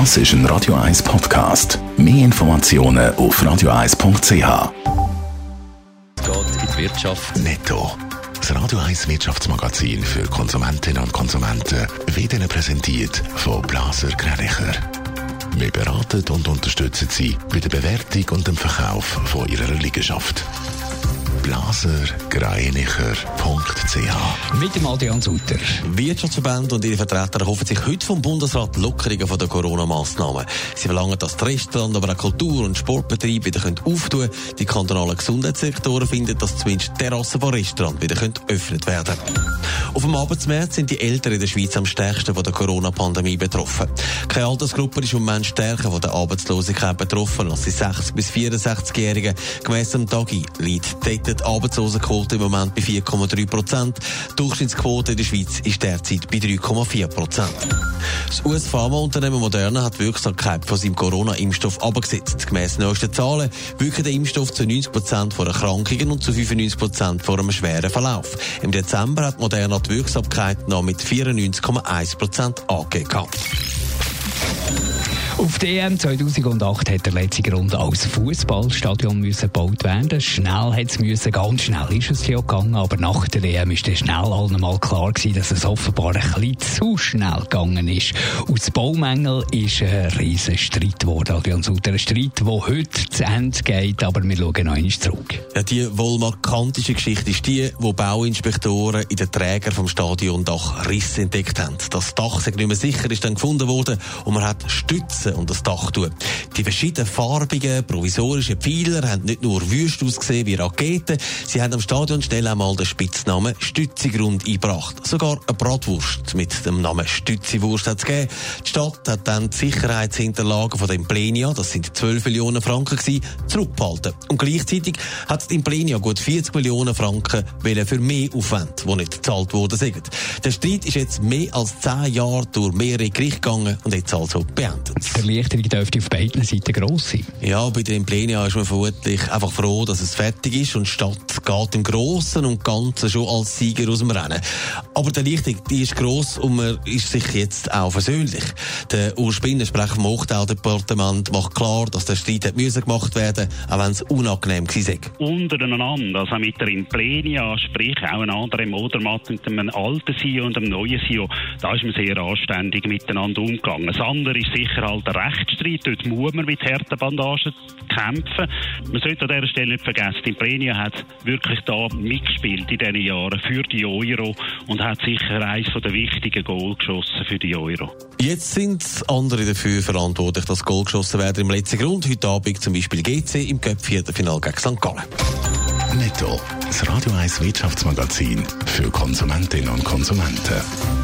Das ist ein Radio 1 Podcast. Mehr Informationen auf radio1.ch. Es geht in die Wirtschaft. Netto. Das Radio 1 Wirtschaftsmagazin für Konsumentinnen und Konsumenten wird Ihnen präsentiert von Blaser Greinicher. Wir beraten und unterstützen Sie bei der Bewertung und dem Verkauf von Ihrer Liegenschaft blasergreinicher.ch Mit dem Adrian Sutter. Wirtschaftsverbände und ihre Vertreter hoffen sich heute vom Bundesrat Lockerungen von der Corona-Massnahmen. Sie verlangen, dass die Restaurants, aber auch Kultur- und Sportbetriebe wieder öffnen können. Die kantonalen Gesundheitssektoren finden, dass zumindest Terrassen von Restaurants wieder öffnet werden Auf dem Arbeitsmarkt sind die Eltern in der Schweiz am stärksten von der Corona-Pandemie betroffen. Keine Altersgruppe ist im Moment stärker von der Arbeitslosigkeit betroffen als die 60- bis 64-Jährigen. Gemäss dem Tagi liegt dort die Arbeitslosenquote im Moment bei 4,3 Prozent. Die Durchschnittsquote in der Schweiz ist derzeit bei 3,4 Prozent. Das US-Pharmaunternehmen Moderna hat die Wirksamkeit von seinem Corona-Impfstoff abgesetzt. Gemäss neuesten Zahlen wirkt der Impfstoff zu 90 Prozent vor Erkrankungen und zu 95 Prozent vor einem schweren Verlauf. Im Dezember hat Moderna die Wirksamkeit noch mit 94,1 Prozent angegeben. Auf die EM 2008 hat der letzte Runde als Fußballstadion gebaut werden. Schnell hat es müssen, ganz schnell ist es ja gegangen, aber nach der EM ist dann schnell allen mal klar gewesen, dass es offenbar ein bisschen zu schnell gegangen ist. Aus Baumängel ist ein riesen Streit geworden, Adrian Sutter. Ein Streit, der heute zu Ende geht, aber wir schauen noch einmal zurück. Ja, die wohl markanteste Geschichte ist die, wo Bauinspektoren in den Träger vom Stadiondach Risse entdeckt haben. Das Dach sei nicht mehr sicher, ist dann gefunden worden und man hat Stützen Achsen und das Dach tun. Die verschiedenen farbigen, provisorischen Pfeiler haben nicht nur wüst ausgesehen wie Raketen, sie haben am Stadion schnell einmal den Spitznamen Stützigrund eingebracht. Sogar eine Bratwurst mit dem Namen Stütziwurst hat es gegeben. Die Stadt hat dann die Sicherheitshinterlagen von der Implenia, das sind 12 Millionen Franken gewesen, zurückgehalten. Und gleichzeitig hat die Implenia gut 40 Millionen Franken für mehr Aufwand, die nicht gezahlt worden sind. Der Streit ist jetzt mehr als 10 Jahre durch mehrere Gerichte gegangen und jetzt also beendet. Die Erleichterung dürfte auf beiden Seiten gross sein. Ja, bei der Implenia ist man vermutlich einfach froh, dass es fertig ist und die Stadt geht im Großen und Ganzen schon als Sieger aus dem Rennen. Aber die Erleichterung, die ist gross und man ist sich jetzt auch versöhnlich. Der Urs Spinner, Sprecher vom Hochtal-Departement, macht klar, dass der Streit hat müssen gemacht werden auch wenn es unangenehm war. Untereinander, also mit der Implenia, sprich auch ein anderer Modermatt mit einem alten CEO und einem neuen CEO, da ist man sehr anständig miteinander umgegangen. Das andere ist sicher halt der Rechtsstreit. Dort muss man mit harten Bandagen kämpfen. Man sollte an dieser Stelle nicht vergessen, die Imprenia hat wirklich da mitgespielt in diesen Jahren für die Euro und hat sicher eines der wichtigen Goal geschossen für die Euro. Jetzt sind andere dafür verantwortlich, dass Goal geschossen werden im letzten Grund. Heute Abend zum Beispiel GC im Cup-Viertelfinal gegen St. Gallen. Netto, das Radio 1 Wirtschaftsmagazin für Konsumentinnen und Konsumenten.